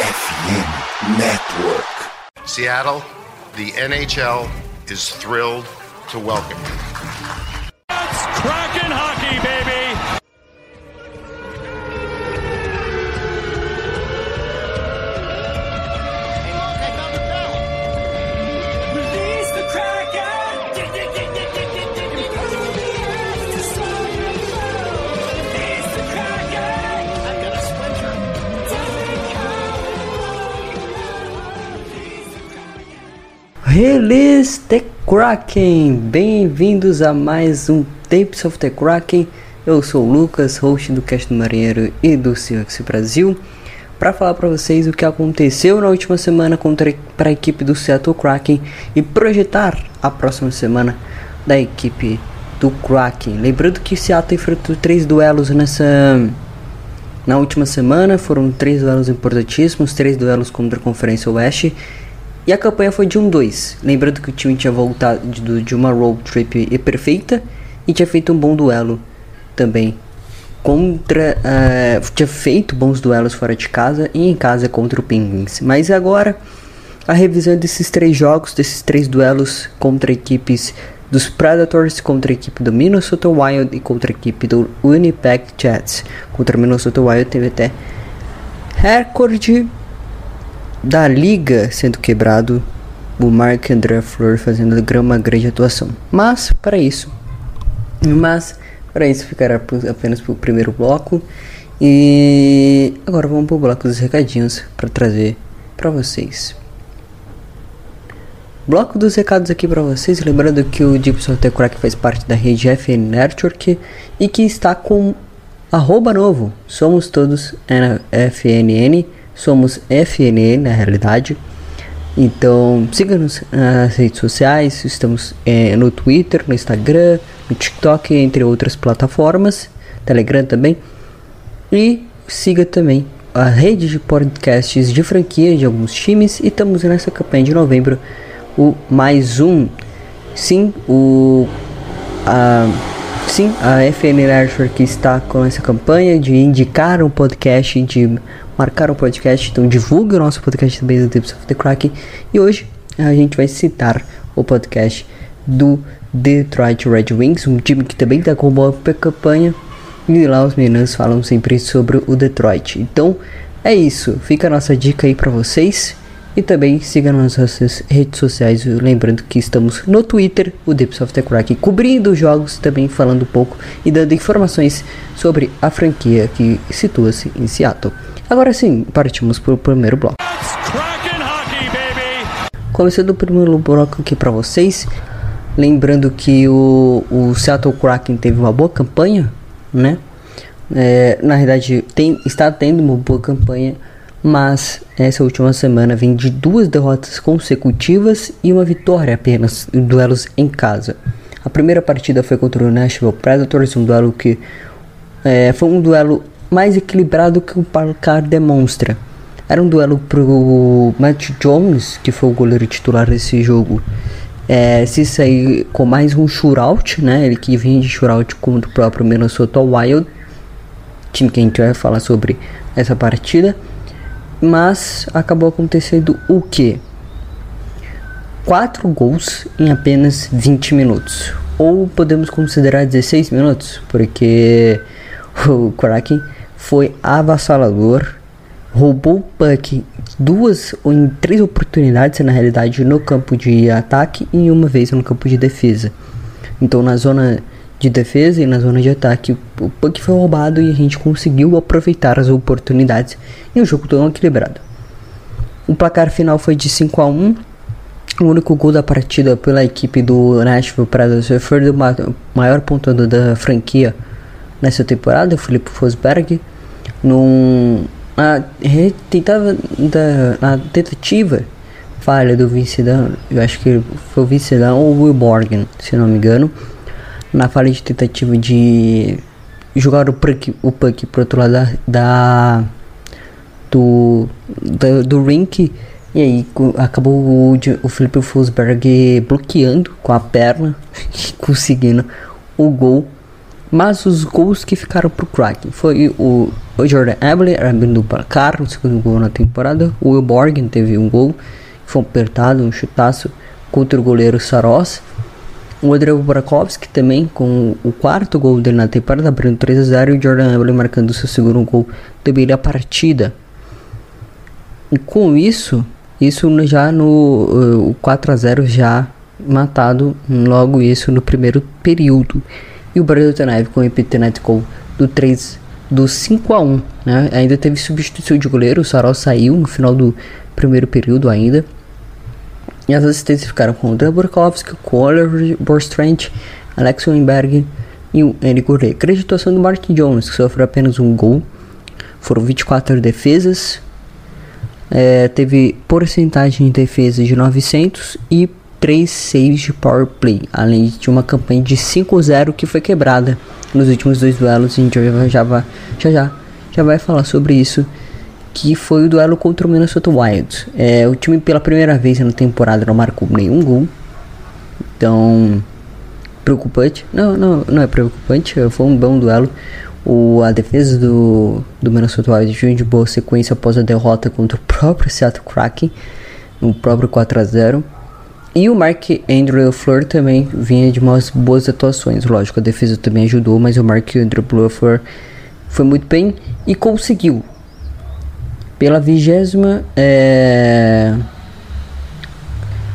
FM Network. Seattle, the NHL is thrilled to welcome you. Release the Kraken! Bem-vindos a mais um Tapes of the Kraken. Eu sou o Lucas, host do Cast do Marinheiro e do CX Brasil, para falar para vocês o que aconteceu na última semana contra para a equipe do Seattle Kraken e projetar a próxima semana da equipe do Kraken. Lembrando que Seattle enfrentou três duelos nessa na última semana, foram três duelos importantíssimos, três duelos contra a Conferência Oeste. E a campanha foi de 1-2. Lembrando que o time tinha voltado de, uma road trip perfeita e tinha feito um bom duelo também contra. eh, tinha feito bons duelos fora de casa e em casa contra o Penguins. Mas agora a revisão desses três jogos, desses três duelos contra equipes dos Predators, contra a equipe do Minnesota Wild e contra a equipe do Winnipeg Jets. Contra o Minnesota Wild teve até recorde da liga sendo quebrado, o Mark André Fleur fazendo uma grande atuação. Mas para isso, mas para isso ficará apenas para o primeiro bloco. E agora vamos para o bloco dos recadinhos para trazer para vocês. Bloco dos recados aqui para vocês, lembrando que o Software Crack faz parte da rede FN Network e que está com arroba novo. Somos todos FNN, somos FNN na realidade. Então siga-nos nas redes sociais, estamos eh, no Twitter, no Instagram, no TikTok, entre outras plataformas, Telegram também. E siga também a rede de podcasts de franquia de alguns times e estamos nessa campanha de novembro o mais um. Sim, o a sim, a FN Network está com essa campanha de indicar um podcast, de marcar um podcast, então divulgue o nosso podcast também do Tips of the Crack. E hoje a gente vai citar o podcast do Detroit Red Wings, um time que também está com boa campanha. E lá os meninos falam sempre sobre o Detroit. Então é isso, fica a nossa dica aí pra vocês. E também siga nas nossas redes sociais, lembrando que estamos no Twitter, o Dips of the Crack, cobrindo os jogos, também falando um pouco e dando informações sobre a franquia que situa-se em Seattle. Agora sim, partimos para o primeiro bloco. Começando o primeiro bloco aqui para vocês, lembrando que o, o Seattle Kraken teve uma boa campanha, né? É, na verdade, tem, está tendo uma boa campanha, mas essa última semana vem de duas derrotas consecutivas e uma vitória apenas em duelos em casa. A primeira partida foi contra o Nashville Predators, um duelo que é, foi um duelo mais equilibrado que o placar demonstra. Era um duelo pro Matt Jones, que foi o goleiro titular desse jogo, é, se sair com mais um shootout, né? Ele que vem de shootout contra o próprio Minnesota Wild, time que a gente vai falar sobre essa partida. Mas acabou acontecendo o que? Quatro gols em apenas 20 minutos. Ou podemos considerar 16 minutos, porque o Kraken foi avassalador, roubou o puck duas ou em três oportunidades na realidade no campo de ataque e uma vez no campo de defesa. Então na zona de defesa e na zona de ataque o puck foi roubado e a gente conseguiu aproveitar as oportunidades e o jogo tão equilibrado. O placar final foi de 5 a 1 o único gol da partida pela equipe do Nashville Predators foi o ma- maior pontuador da franquia nessa temporada, o Felipe Fosberg, num, re- tentava, da, tentativa falha do Vince Dunn, eu acho que foi o Vince Dunn ou o Will Morgan, se não me engano, na falha de tentativa de jogar o puck, o puck pro outro lado da, da do, do, do rink e aí acabou o, o Felipe Fosberg bloqueando com a perna e conseguindo o gol Mas os gols que ficaram pro Kraken foi o, o Jordan Eberle abrindo o placar, o segundo gol na temporada. O Will Morgan teve um gol, foi apertado, um chutaço contra o goleiro Saros. O Andrei Burakovsky também com o quarto gol dele na temporada, abrindo 3 a 0 e o Jordan Eberle marcando seu segundo gol também na partida. E com isso, isso já no uh, 4 a 0 já matado logo isso no primeiro período. E o Brasileiro com o epitenet gol do 3 do 5 a 1, né? Ainda teve substituição de goleiro, o Sarol saiu no final do primeiro período ainda. E as assistências ficaram com o André Burkowski, com o Oliver Borstrand, Alex Weinberg e o Eric Goulet. Acreditação do Mark Jones, que sofreu apenas um gol. Foram 24 defesas. É, teve porcentagem de defesa de 900 e 3 saves de power play, além de uma campanha de 5-0 que foi quebrada nos últimos dois duelos. A gente já, já, já, já, já vai falar sobre isso. Que foi o duelo contra o Minnesota Wild. É, o time pela primeira vez na temporada não marcou nenhum gol. Então, preocupante. Não, não, não é preocupante. Foi um bom duelo. O, a defesa do, do Minnesota Wild veio de boa sequência após a derrota contra o próprio Seattle Kraken, no próprio 4 a 0 e o Mark Andrew Fleur também vinha de umas boas atuações. Lógico, a defesa também ajudou, mas o Mark Andrew Fleur foi muito bem e conseguiu. Pela vigésima, é...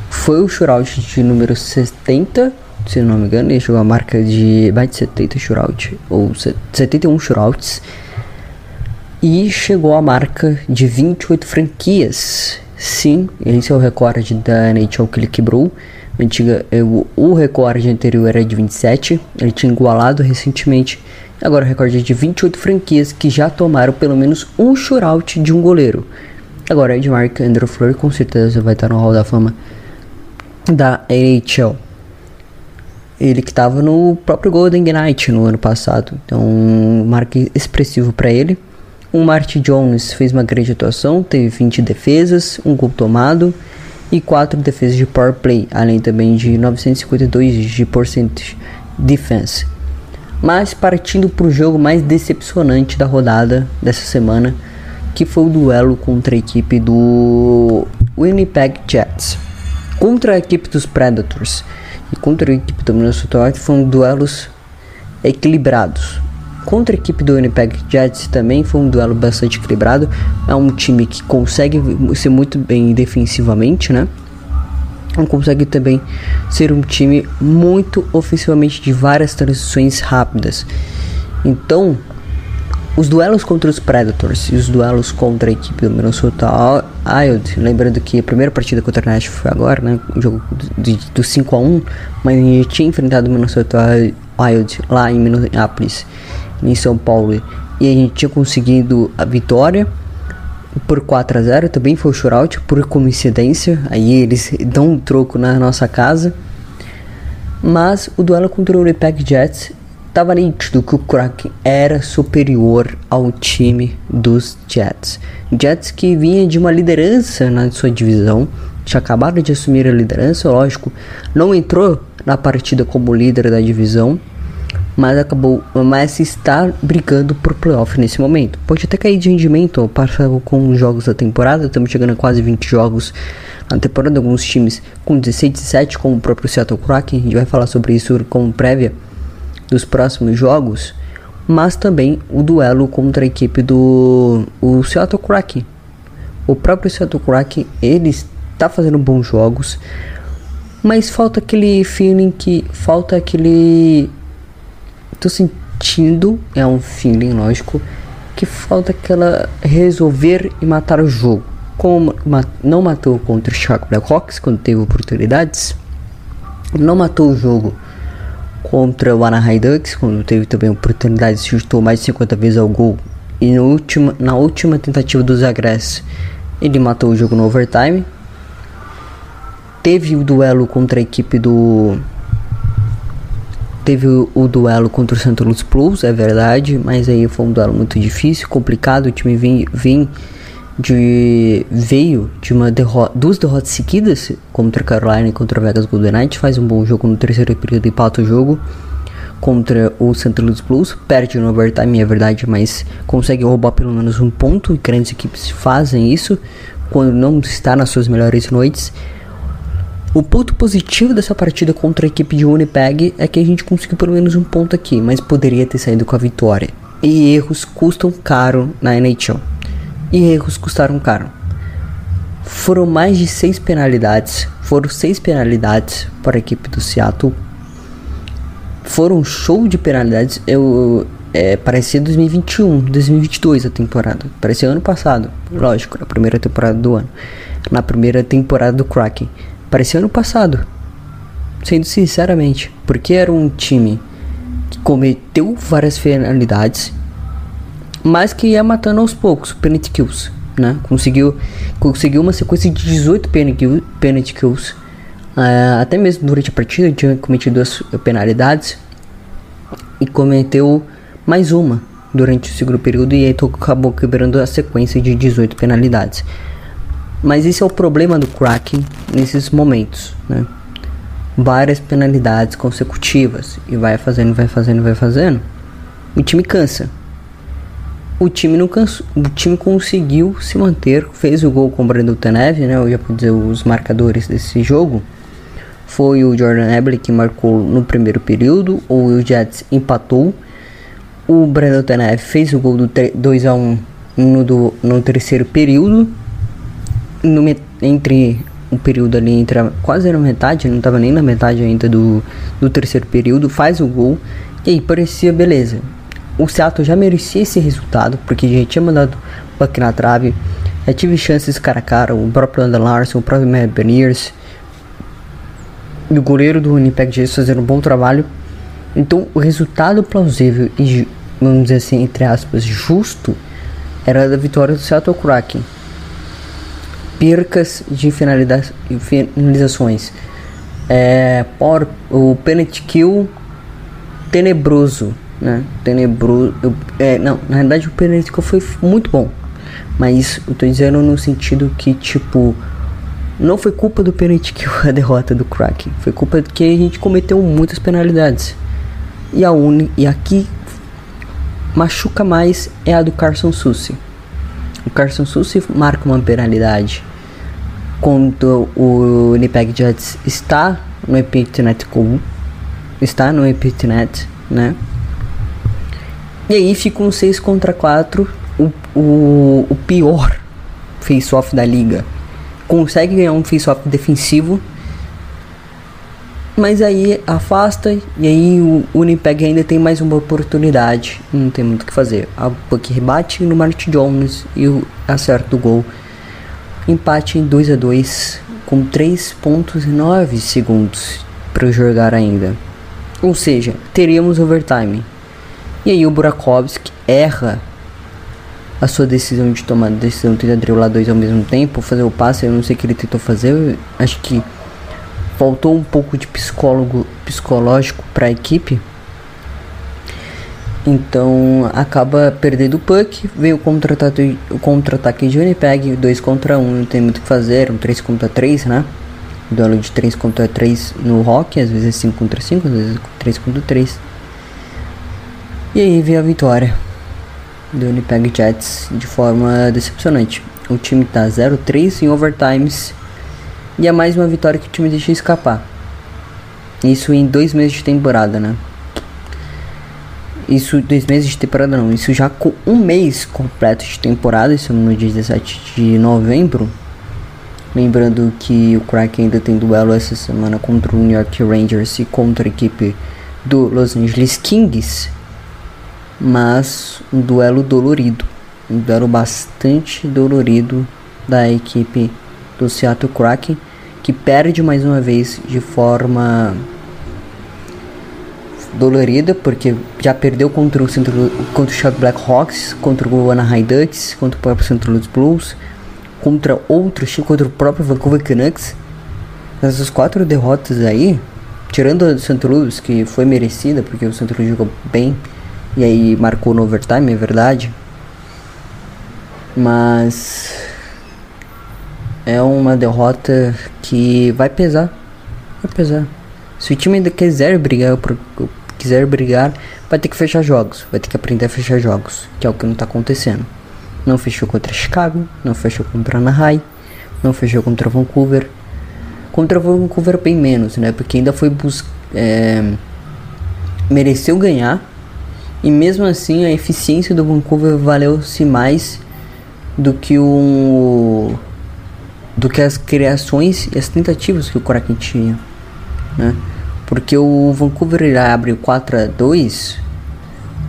foi o shootout de número 70, se não me engano. Ele chegou a marca de mais de 70 shootout, ou 71 shootouts. E chegou a marca de 28 franquias Sim, esse é o recorde da NHL que ele quebrou. Antiga, o, o recorde anterior era de 27, ele tinha igualado recentemente. Agora o recorde é de 28 franquias que já tomaram pelo menos um shootout de um goleiro. Agora Edmark Andrew Fleur com certeza vai estar no Hall da Fama da NHL. Ele que estava no próprio Golden Knight no ano passado, então um marca expressivo para ele. O Marty Jones fez uma grande atuação, teve 20 defesas, um gol tomado e 4 defesas de power play, além também de 952 de percentage defense. Mas partindo para o jogo mais decepcionante da rodada dessa semana, que foi o duelo contra a equipe do Winnipeg Jets. Contra a equipe dos Predators e contra a equipe do Minnesota Wild foram duelos equilibrados. Contra a equipe do Winnipeg Jets também foi um duelo bastante equilibrado. É um time que consegue ser muito bem defensivamente, né? Consegue também ser um time muito ofensivamente de várias transições rápidas. Então, os duelos contra os Predators e os duelos contra a equipe do Minnesota Wild, lembrando que a primeira partida contra o Nashville foi agora, né? Um jogo do, do 5 a 1 mas a gente tinha enfrentado o Minnesota Wild lá em Minneapolis em São Paulo. E a gente tinha conseguido a vitória por 4 a 0 também foi o shootout por coincidência. Aí eles dão um troco na nossa casa. Mas o duelo contra o Winnipeg Jets estava nítido que o Kraken era superior ao time dos Jets. Jets que vinha de uma liderança na sua divisão tinha acabado de assumir a liderança lógico não entrou na partida como líder da divisão mas acabou, mas está brigando por playoff nesse momento. Pode até cair de rendimento, passa com os jogos da temporada, estamos chegando a quase 20 jogos na temporada, alguns times com 16, 17, como o próprio Seattle Kraken, a gente vai falar sobre isso como prévia dos próximos jogos, mas também o duelo contra a equipe do o Seattle Kraken. O próprio Seattle Kraken, ele está fazendo bons jogos, mas falta aquele feeling que falta aquele tô sentindo, é um feeling lógico, que falta aquela resolver e matar o jogo. Como não matou contra o Chicago Blackhawks quando teve oportunidades, não matou o jogo contra o Anaheim Ducks quando teve também oportunidades, chutou mais de 50 vezes ao gol. E no último, na última tentativa do Zagress, ele matou o jogo no overtime. Teve o duelo contra a equipe do Teve o, o, duelo contra o Santa Luz Plus, é verdade, mas aí foi um duelo muito difícil, complicado. O time vem, vem de veio de uma derrota, duas derrotas seguidas contra Carolina e contra Vegas Golden Knight. Faz um bom jogo no terceiro período e empata o jogo. contra o St. Louis Blues, perde no overtime, é verdade, mas consegue roubar pelo menos um ponto, e grandes equipes fazem isso quando não está nas suas melhores noites. O ponto positivo dessa partida contra a equipe de Winnipeg é que a gente conseguiu pelo menos um ponto aqui, mas poderia ter saído com a vitória. E erros custam caro na NHL. E erros custaram caro. Foram mais de seis penalidades. Foram seis penalidades para a equipe do Seattle. Foram um show de penalidades. Eu, é, parecia 2021, 2022 a temporada. Parecia ano passado, lógico, na primeira temporada do ano. Na primeira temporada do Kraken. Parecia ano passado. Sendo sinceramente, porque era um time que cometeu várias penalidades, mas que ia matando aos poucos, penalty kills, né? Conseguiu, conseguiu uma sequência de 18 penalty kills. Uh, até mesmo durante a partida tinha cometido as penalidades e cometeu mais uma durante o segundo período e aí acabou quebrando a sequência de 18 penalidades. Mas esse é o problema do Kraken nesses momentos, né? Várias penalidades consecutivas e vai fazendo, vai fazendo, vai fazendo. O time cansa. O time não cansou, o time conseguiu se manter, fez o gol com o Brandon Tanev, né? Eu já vou dizer os marcadores desse jogo. Foi o Jordan Eberle que marcou no primeiro período, o Jets empatou. O Brandon Tanev fez o gol do 2 a 1 no, do, no terceiro período no, entre um período ali, entre a, quase na metade, não estava nem na metade ainda do, do terceiro período, faz o gol. E aí parecia beleza. O Seattle já merecia esse resultado, porque já tinha mandado o puck na trave. Já tive chances cara a cara, o próprio Landon Larson, o próprio Matt Beniers. E o goleiro do Winnipeg Jets fazendo um bom trabalho. Então o resultado plausível e, vamos dizer assim, entre aspas, justo, era da vitória do Seattle Kraken percas de finalizações. É, o penalty kill tenebroso, né? Tenebroso. É, não, na verdade o penalty kill foi muito bom. Mas eu tô dizendo no sentido que, tipo, não foi culpa do penalty kill a derrota do Kraken. Foi culpa que a gente cometeu muitas penalidades. E a uni, e aqui machuca mais é a do Carson Susi. O Carson Susi marca uma penalidade quando o Winnipeg Jets está no Epicnet Cool, está no Epicnet, né? E aí fica um 6 contra 4, o, o, o pior face-off da liga. Consegue ganhar um face-off defensivo, mas aí afasta e aí o Winnipeg ainda tem mais uma oportunidade. Não tem muito o que fazer. A Puck rebate no Martin Jones e acerta o gol Empate em 2 a 2 com 3.9 segundos para jogar ainda. Ou seja, teríamos overtime. E aí o Burakovsky erra a sua decisão de tomar a decisão de driblar dois ao mesmo tempo, fazer o passe, eu não sei o que ele tentou fazer, acho que faltou um pouco de psicólogo psicológico para a equipe então acaba perdendo o puck, veio o contra-ataque contra de Winnipeg, 2 contra 1, um, não tem muito o que fazer, um 3 contra 3, né? Duelo de 3 contra 3 no rock, às vezes 5 contra 5, às vezes 3 contra 3. E aí veio a vitória do Winnipeg Jets de forma decepcionante. O time tá 0-3 em overtimes e é mais uma vitória que o time deixa escapar. Isso em dois meses de temporada, né? Isso dois meses de temporada não, isso já com um mês completo de temporada, isso no dia 17 de novembro. Lembrando que o Kraken ainda tem duelo essa semana contra o New York Rangers e contra a equipe do Los Angeles Kings. Mas um duelo dolorido. Um duelo bastante dolorido da equipe do Seattle Kraken. Que perde mais uma vez de forma dolorida, porque já perdeu contra o, Centro, contra o Chicago Blackhawks, contra o Anaheim Ducks, contra o próprio St. Louis Blues, contra outros, contra o próprio Vancouver Canucks. Essas quatro derrotas aí, tirando a do St. Louis, que foi merecida, porque o St. Louis jogou bem, e aí marcou no overtime, é verdade. Mas é uma derrota que vai pesar. Vai pesar. Se o time ainda quiser brigar por, quiser brigar, vai ter que fechar jogos, vai ter que aprender a fechar jogos, que é o que não está acontecendo. Não fechou contra Chicago, não fechou contra Anaheim, não fechou contra Vancouver. Contra Vancouver bem menos, né? Porque ainda foi buscar. É, mereceu ganhar. E mesmo assim a eficiência do Vancouver valeu-se mais do que o. do que as criações e as tentativas que o Kraken tinha. Né? Porque o Vancouver abre 4 a 2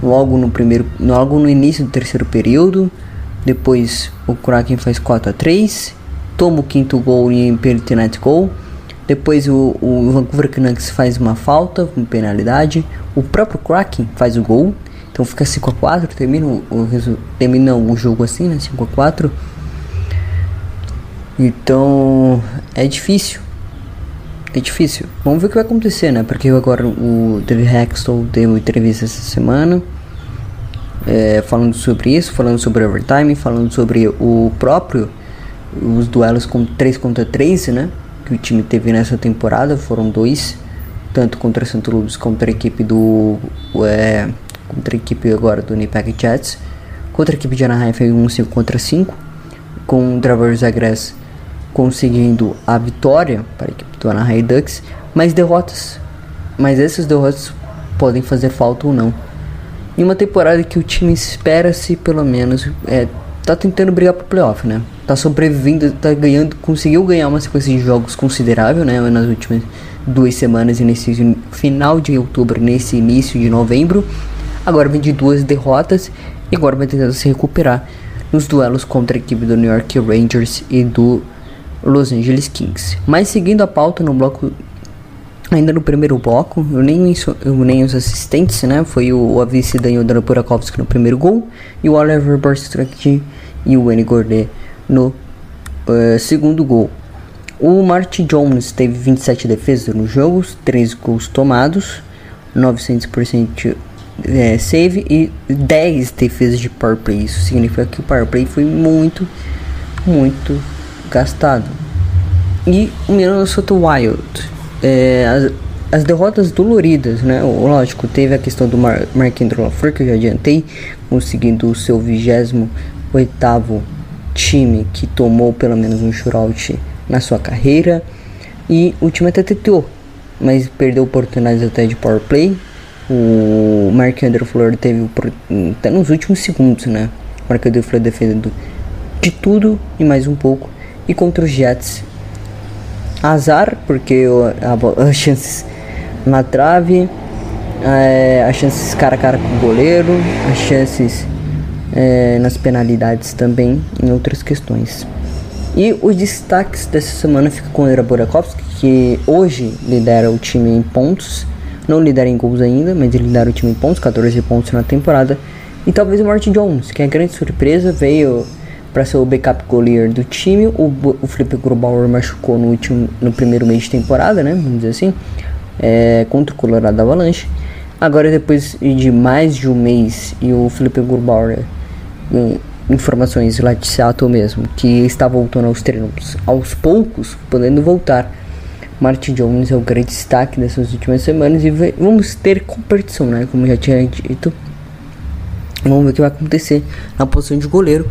logo no primeiro, logo no início do terceiro período. Depois o Kraken faz 4 a 3 toma o quinto gol em penalty goal. Depois o, o Vancouver Canucks faz uma falta com penalidade. O próprio Kraken faz o gol. Então fica 5 a 4 termina o, o, termina o jogo assim, né? 5 a 4 Então é difícil. É difícil. Vamos ver o que vai acontecer, né? Porque agora o David Hextall deu entrevista essa semana. É, falando sobre isso, falando sobre overtime, falando sobre o próprio os duelos com 3 contra 3, né? Que o time teve nessa temporada foram dois, tanto contra o Santo Lubos contra a equipe do é, contra a equipe agora do Winnipeg Jets, contra a equipe de Anaheim foi um 5 contra 5, com o Trevor Zagres conseguindo a vitória para a equipe do Anaheim Ducks, mas derrotas, mas essas derrotas podem fazer falta ou não. Em uma temporada que o time espera-se pelo menos é, tá tentando brigar pro playoff, né? Tá sobrevivendo, tá ganhando, conseguiu ganhar uma sequência de jogos considerável, né? Nas últimas duas semanas e nesse final de outubro, nesse início de novembro. Agora vem de duas derrotas e agora vai tentando se recuperar nos duelos contra a equipe do New York Rangers e do Los Angeles Kings. Mas seguindo a pauta no bloco Ainda no primeiro bloco, eu nem, eu nem os assistentes, né? Foi o, o vice Daniel Burakovsky no primeiro gol e o Oliver Borstrak e o N. Gordet no uh, segundo gol. O Martin Jones teve 27 defesas no jogo, 3 gols tomados, 900% é, save e 10 defesas de power play. Isso significa que o power play foi muito, muito gastado. E o Minnesota Wild é, as, as, derrotas doloridas, né? Lógico, teve a questão do Mar Andrew Lafleur, que eu já adiantei, conseguindo o seu 28 time que tomou pelo menos um shootout na sua carreira. E o time até tentou, mas perdeu oportunidades até de power play. O Mark Andrew teve até nos últimos segundos, né? O Mark Andrew defendendo de tudo e mais um pouco. E contra os Jets azar, porque as chances na trave, é, as chances cara a cara com o goleiro, as chances é, nas penalidades também, em outras questões. E os destaques dessa semana fica com o Era Burakovsky, que hoje lidera o time em pontos, não lidera em gols ainda, mas ele lidera o time em pontos, 14 pontos na temporada. E talvez o Martin Jones, que é grande surpresa, veio para ser o backup goleiro do time. O, o Felipe Grubauer machucou no, último, no primeiro mês de temporada, né? Vamos dizer assim, é, contra o Colorado Avalanche. Agora, depois de mais de um mês, e o Felipe Grubauer, informações lá de Seattle mesmo, que está voltando aos treinos aos poucos, podendo voltar. Martin Jones é o grande destaque dessas últimas semanas e vamos ter competição, né? Como já tinha dito. Vamos ver o que vai acontecer na posição de goleiro.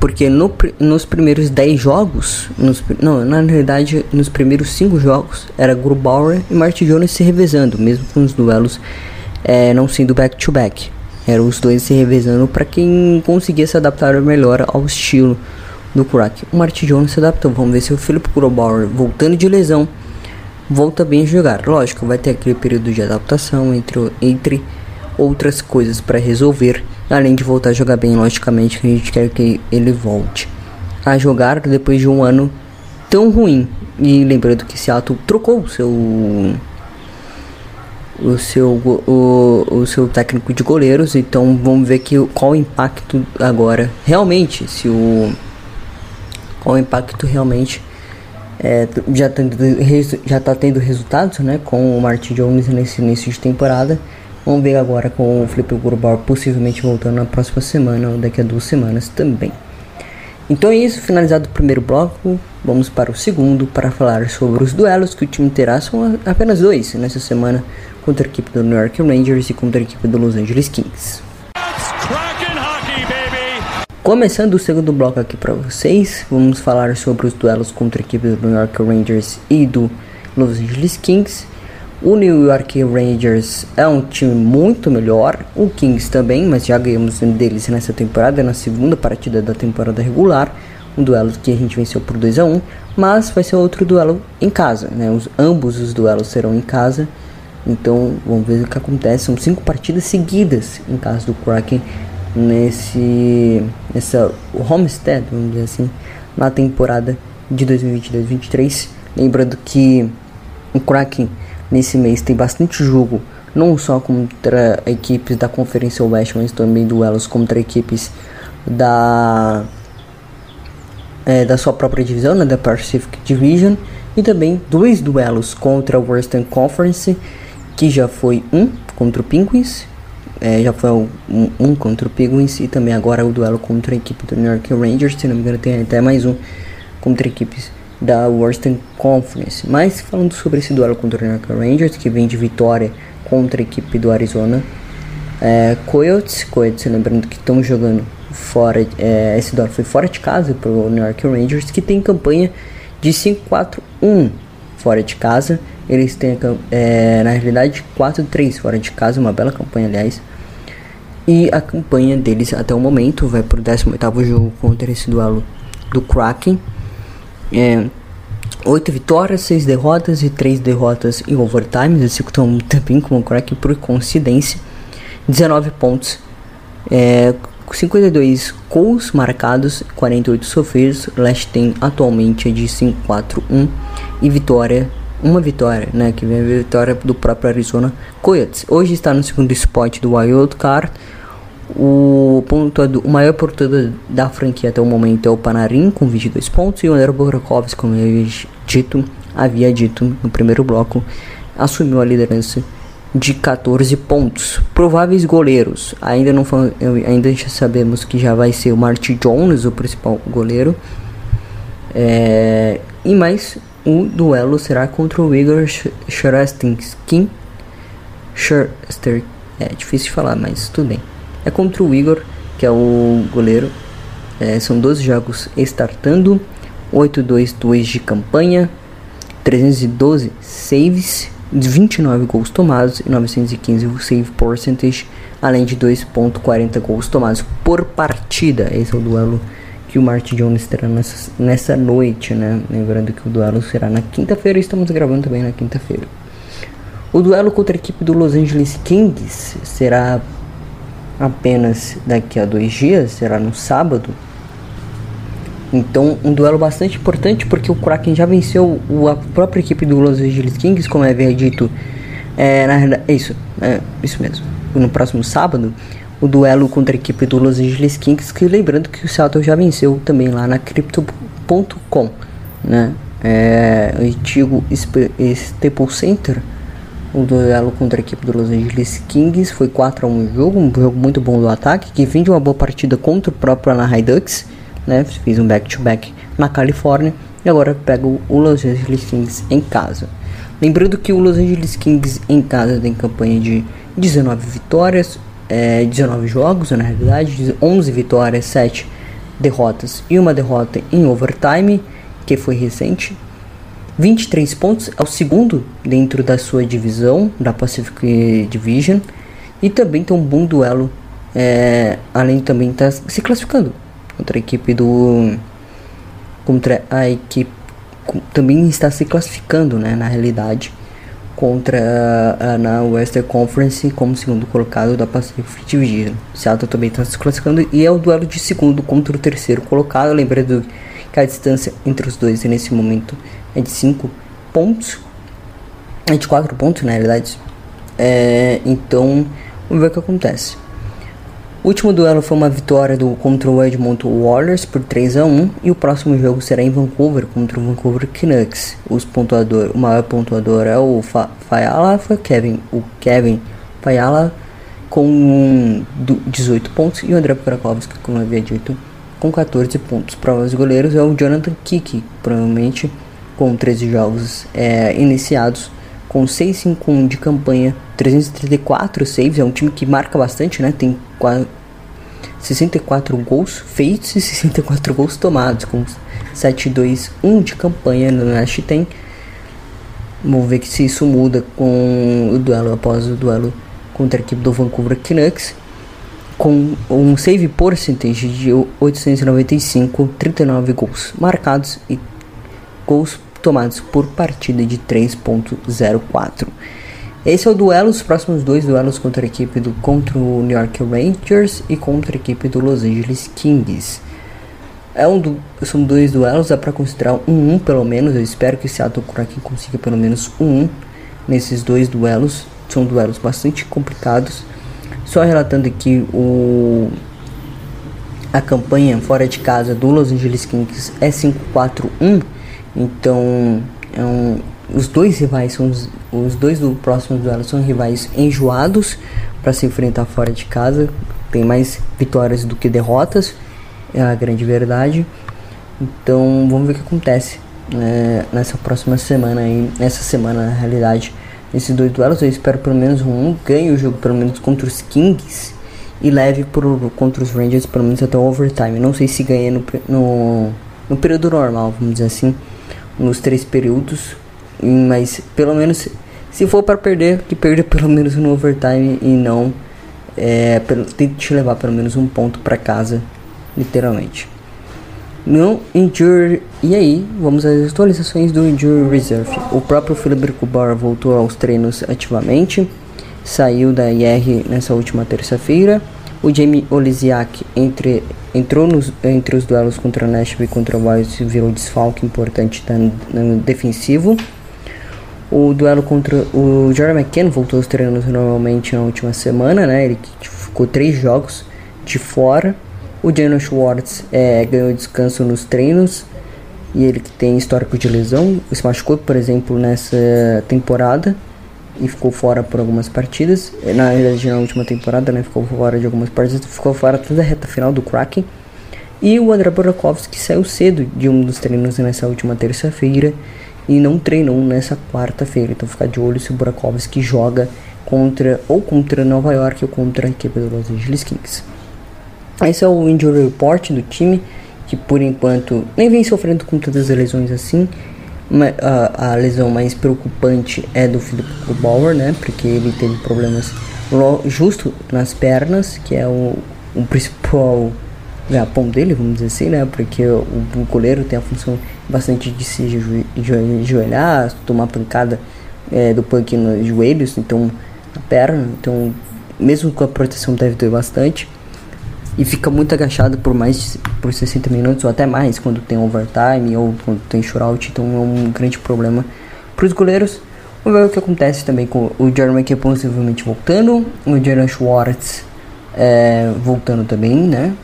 Porque no, nos primeiros 10 jogos, nos, não, na realidade, nos primeiros 5 jogos, era Grubauer e Martin Jones se revezando, mesmo com os duelos é, não sendo back-to-back. Eram os dois se revezando para quem conseguia se adaptar melhor ao estilo do crack. O Martin Jones se adaptou. Vamos ver se o Philip Grubauer, voltando de lesão, volta bem a jogar. Lógico, vai ter aquele período de adaptação entre, entre outras coisas para resolver além de voltar a jogar bem, logicamente, que a gente quer que ele volte a jogar depois de um ano tão ruim. E lembrando que Seattle trocou o seu o seu o, o seu técnico de goleiros, então vamos ver que qual o impacto agora realmente, se o qual o impacto realmente é, já, tá, já tá tendo resultados, né, com o Martin Jones nesse início de temporada Vamos ver agora com o Felipe Grubauer possivelmente voltando na próxima semana ou daqui a duas semanas também. Então é isso, finalizado o primeiro bloco, vamos para o segundo para falar sobre os duelos que o time terá. São apenas dois nessa semana contra a equipe do New York Rangers e contra a equipe do Los Angeles Kings. Começando o segundo bloco aqui para vocês, vamos falar sobre os duelos contra a equipe do New York Rangers e do Los Angeles Kings. O New York Rangers é um time muito melhor, o Kings também, mas já ganhamos um deles nessa temporada, na segunda partida da temporada regular, um duelo que a gente venceu por 2 a 1 mas vai ser outro duelo em casa, né? Os, ambos os duelos serão em casa, então vamos ver o que acontece. São cinco partidas seguidas em casa do Kraken nesse nessa Homestead, vamos dizer assim, na temporada de 2022-23. Lembrando que o Kraken nesse mês tem bastante jogo, não só contra equipes da Conferência Oeste, mas também duelos contra equipes da é, da sua própria divisão, né, da Pacific Division, e também dois duelos contra a Western Conference, que já foi um contra o Penguins é, já foi um, um, contra o Penguins e também agora o duelo contra a equipe do New York Rangers. Se não me engano, tem até mais um contra equipes da Western Conference. Mas falando sobre esse duelo contra o New York Rangers, que vem de vitória contra a equipe do Arizona é, Coyotes. Coyotes, lembrando que estão jogando fora. É, esse duelo foi fora de casa para o New York Rangers, que tem campanha de 5-4-1 fora de casa. Eles têm, é, na realidade, 4-3 fora de casa, uma bela campanha, aliás. E a campanha deles até o momento vai para o 18 jogo contra esse duelo do Kraken. É, 8 vitórias, 6 derrotas e 3 derrotas em overtime. Eles ficam também com o Kraken por coincidência. 19 pontos, é, 52 gols marcados, 48 sofridos. Last tem atualmente de 5-4-1 e vitória uma vitória, né? Que vem a vitória do próprio Arizona Coyotes. Hoje está no segundo spot do Wild Card. O, pontuado, o maior pontuador da franquia até o momento é o Panarin com 22 pontos e o André Burakovsky, como eu dito, havia dito no primeiro bloco, assumiu a liderança de 14 pontos. Prováveis goleiros, ainda não ainda sabemos que já vai ser o Marty Jones o principal goleiro. É, e mais o duelo será contra o Igor Sherestinskin. Scherster, é difícil de falar, mas tudo bem. É contra o Igor, que é o goleiro. É, são 12 jogos startando, 8-2-2 de campanha, 312 saves, 29 gols tomados e 915 save percentage, além de 2.40 gols tomados por partida. Esse é o duelo que o Martin Jones terá nessa, nessa noite, né? Lembrando que o duelo será na quinta-feira, estamos gravando também na quinta-feira. O duelo contra a equipe do Los Angeles Kings será apenas daqui a dois dias, será no sábado. Então, um duelo bastante importante porque o Kraken já venceu a própria equipe do Los Angeles Kings, como havia dito. É, na realidade, é isso, é isso mesmo. No próximo sábado, o duelo contra a equipe do Los Angeles Kings, que lembrando que o Seattle já venceu também lá na Crypto.com, né? É, antigo Staples Center, o duelo contra a equipe do Los Angeles Kings foi 4 a 1 jogo, um jogo muito bom do ataque, que vem uma boa partida contra o próprio Anaheim Ducks, né? Fiz um back-to-back -back na Califórnia e agora pego o Los Angeles Kings em casa. Lembrando que o Los Angeles Kings em casa tem campanha de 19 vitórias, é, 19 jogos, na realidade, 11 vitórias, 7 derrotas e uma derrota em overtime, que foi recente. 23 pontos, é o segundo dentro da sua divisão, da Pacific Division, e também tem um bom duelo, é, além também estar tá se classificando contra a equipe do. contra a equipe. também está se classificando, né, na realidade contra a, na Western Conference como segundo colocado da Pacific Division. Seattle também está se classificando e é o duelo de segundo contra o terceiro colocado. Lembrando que a distância entre os dois nesse momento é de 5 pontos, é de 4 pontos na realidade. É, então, vamos ver o que acontece. O último duelo foi uma vitória do contra o Edmonton Warriors por 3 a 1 e o próximo jogo será em Vancouver contra o Vancouver Canucks. Os pontuador, o maior pontuador é o Fa Fayala, foi Kevin, o Kevin Fayala com 18 pontos e o André Kurakovsky, como eu havia dito, com 14 pontos. Para os goleiros é o Jonathan Kiki, provavelmente com 13 jogos é, iniciados, com 651 de campanha, 334 saves, é um time que marca bastante, né? Tem 64 gols feitos e 64 gols tomados, com 7-2-1 de campanha no Nash tem. Vamos ver se isso muda com o duelo após o duelo contra a equipe do Vancouver Canucks. Com um save percentage de 895, 39 gols marcados e gols tomados por partida de 3.04. Esse é o duelo, os próximos dois duelos contra a equipe do contra o New York Rangers e contra a equipe do Los Angeles Kings. É um do, são dois duelos, dá para considerar um 1 pelo menos. Eu espero que Seattle Kraken consiga pelo menos um 1 nesses dois duelos. São duelos bastante complicados. Só relatando aqui o a campanha fora de casa do Los Angeles Kings é 5-4-1. Então, é um, os dois rivais são os, os dois do próximo duelo são rivais enjoados para se enfrentar fora de casa. Tem mais vitórias do que derrotas, é a grande verdade. Então vamos ver o que acontece né, nessa próxima semana aí, nessa semana na realidade. Nesses dois duelos eu espero pelo menos um ganhe o jogo pelo menos contra os Kings e leve pro, contra os Rangers pelo menos até o overtime. Não sei se ganha no, no, no período normal, vamos dizer assim, nos três períodos mas pelo menos se for para perder, que perda pelo menos no overtime e não é, tente levar pelo menos um ponto para casa, literalmente. No Injury, e aí, vamos às atualizações do Injury Reserve. O próprio Philip Kubar voltou aos treinos ativamente, saiu da IR nessa última terça-feira. O Jamie Olisiak entre, entrou nos, entre os duelos contra o Nashville e contra o Wild e virou desfalque importante no, no defensivo. O duelo contra o Jordan McKenna voltou aos treinos normalmente na última semana, né? Ele ficou três jogos de fora. O Jalen Schwartz é, ganhou descanso nos treinos e ele que tem histórico de lesão, se machucou, por exemplo, nessa temporada e ficou fora por algumas partidas. Na verdade, na última temporada, né? Ficou fora de algumas partidas, ficou fora toda a reta final do Kraken. E o André Burakovsky saiu cedo de um dos treinos nessa última terça-feira e não treinou nessa quarta-feira. Então ficar de olho se o Burakovsky joga contra ou contra Nova York ou contra a equipe do Los Angeles Kings. Esse é o injury report do time, que por enquanto nem vem sofrendo com tantas lesões assim. A, a lesão mais preocupante é do Philip Bauer, né? Porque ele teve problemas justo nas pernas, que é o, o principal ganha-pão dele, vamos dizer assim, né? Porque o, o goleiro tem a função bastante de se ajoelhar, tomar pancada é, do punk nos joelhos, então na perna, então mesmo com a proteção deve doer bastante. E fica muito agachado por mais por 60 minutos ou até mais quando tem overtime ou quando tem shootout, então é um grande problema para os goleiros. Vamos ver o que acontece também com o Jeremy que possivelmente voltando, o Jeremy Schwartz é, voltando também, né?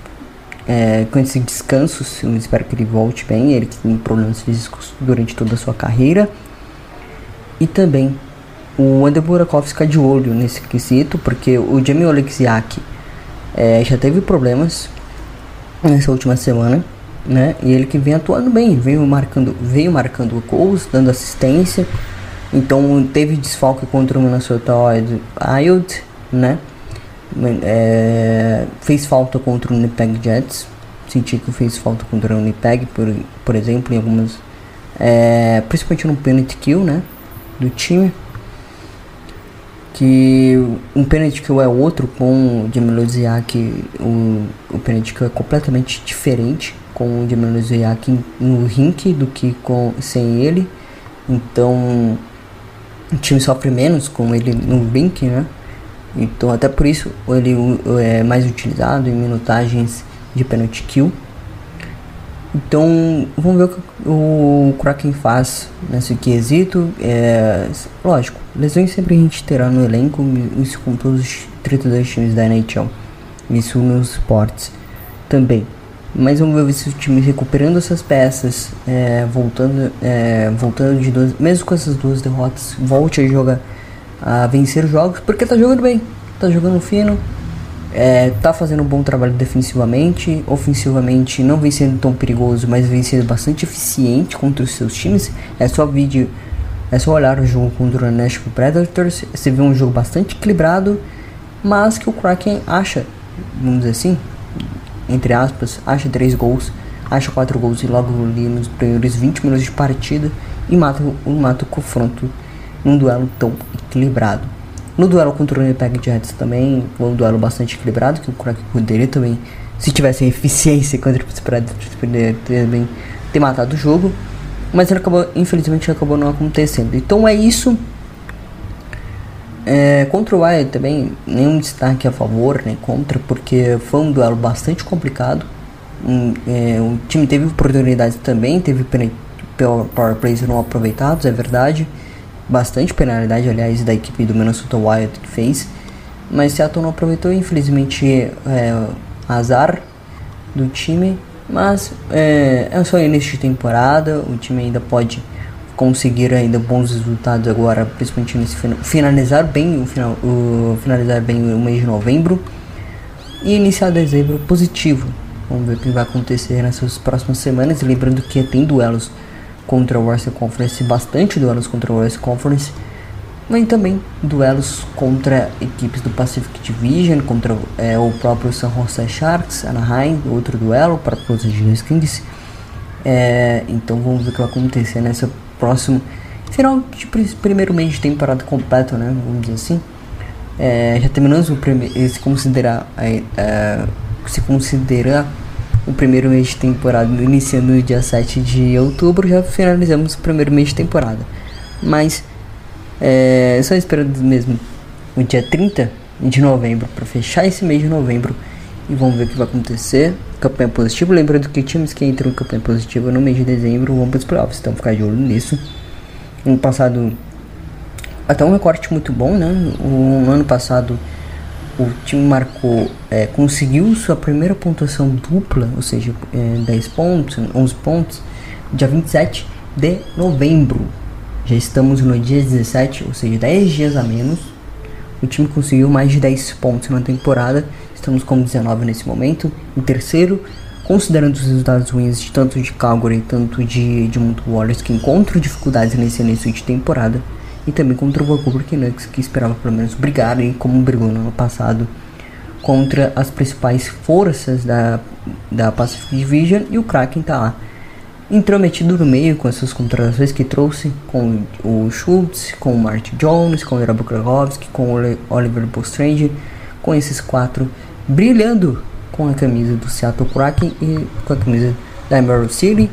é, com esses descansos, eu espero que ele volte bem, ele que tem problemas físicos durante toda a sua carreira. E também o André Burakovsky de olho nesse quesito, porque o Jamie Oleksiak é, já teve problemas nessa última semana, né? E ele que vem atuando bem, veio marcando, veio marcando gols, dando assistência. Então teve desfalque contra o Minnesota Wild, né? É, fez falta contra o Winnipeg Jets. Senti que fez falta contra o Winnipeg, por, por exemplo, em algumas. É, principalmente no penalty kill, né? Do time. Que um penalty kill é outro com o Jamie Loziak. O, o penalty kill é completamente diferente com o Jamie Loziak no rink do que com, sem ele. Então o time sofre menos com ele no rink, né? Então até por isso ele é mais utilizado em minutagens de penalty kill. Então vamos ver o que o Kraken faz nesse quesito. É, lógico, lesões sempre a gente terá no elenco, isso com todos os 32 times da NHL. Isso nos esportes também. Mas vamos ver se o time recuperando essas peças, é, voltando, é, voltando de duas, mesmo com essas duas derrotas, volte a jogar a vencer jogos, porque tá jogando bem, tá jogando fino, é, tá fazendo um bom trabalho defensivamente, ofensivamente não vem sendo tão perigoso, mas vem sendo bastante eficiente contra os seus times. É só vídeo, É só olhar o jogo contra o Nashville Predators, você vê um jogo bastante equilibrado, mas que o Kraken acha, vamos dizer assim, entre aspas, acha 3 gols, acha 4 gols e logo ali nos primeiros 20 minutos de partida e mata, mata o confronto num duelo tão equilibrado. No duelo contra o Winnipeg Jets também foi um duelo bastante equilibrado, que o Kraken poderia também, se tivesse eficiência contra os Predators, poderia também ter matado o jogo, mas ele acabou, infelizmente acabou não acontecendo. Então é isso. É, contra o Wild também, nenhum destaque a favor nem contra, porque foi um duelo bastante complicado. Um, é, o time teve oportunidades também, teve power plays não aproveitados, é verdade. Bastante penalidade, aliás, da equipe do Minnesota Wild que fez. Mas Seattle não aproveitou, infelizmente, é, azar do time. Mas é, é só início de temporada, o time ainda pode conseguir ainda bons resultados agora, principalmente nesse final, finalizar bem o final, o, finalizar bem o mês de novembro e iniciar dezembro positivo. Vamos ver o que vai acontecer nessas próximas semanas. Lembrando que tem duelos contra o Western Conference, bastante duelos contra o Western Conference, mas também duelos contra equipes do Pacific Division, contra é, o próprio San Jose Sharks, Anaheim, outro duelo para os Angeles Kings. É, então vamos ver o que vai acontecer nessa próximo final de primeiro mês de temporada completo, né? Vamos dizer assim. É, já terminamos o primeiro, se considerar, é, é, se considerar o primeiro mês de temporada, iniciando no dia 7 de outubro, já finalizamos o primeiro mês de temporada. Mas é, só esperando mesmo o dia 30 de novembro para fechar esse mês de novembro e vamos ver o que vai acontecer. Campanha positiva, lembrando que times que entram em campanha positiva no mês de dezembro vão para os playoffs, então ficar de olho nisso. No passado, até um recorte muito bom, né? O ano passado o time marcou, é, conseguiu sua primeira pontuação dupla, ou seja, é, 10 pontos, 11 pontos, dia 27 de novembro. Já estamos no dia 17, ou seja, 10 dias a menos. O time conseguiu mais de 10 pontos na temporada Estamos com 19 nesse momento. Em terceiro, considerando os resultados ruins de tanto de Calgary tanto de Edmonton Warriors que encontram dificuldades nesse início de temporada. E também contra o Vancouver Canucks que esperava pelo menos brigar e como brigou no ano passado contra as principais forças da, da Pacific Division e o Kraken tá lá intrometido no meio com essas contratações que trouxe com o Schultz, com o Martin Jones, com o Robo Krakowski, com o Oliver Postrange, com esses quatro brilhando com a camisa do Seattle Kraken e com a camisa da Emerald City.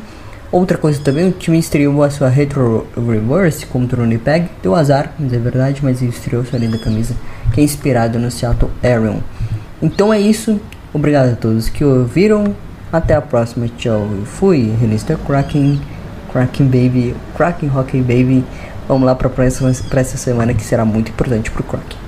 Outra coisa também, o time estreou a sua Retro Reverse contra o Winnipeg. Deu azar, mas é verdade, mas estreou sua linda camisa, que é inspirada no Seattle Arion. Então é isso. Obrigado a todos que ouviram. Até a próxima. Tchau. Fui. Release Kraken. Kraken Baby. Kraken Hockey Baby. Vamos lá para essa semana que será muito importante para o Kraken.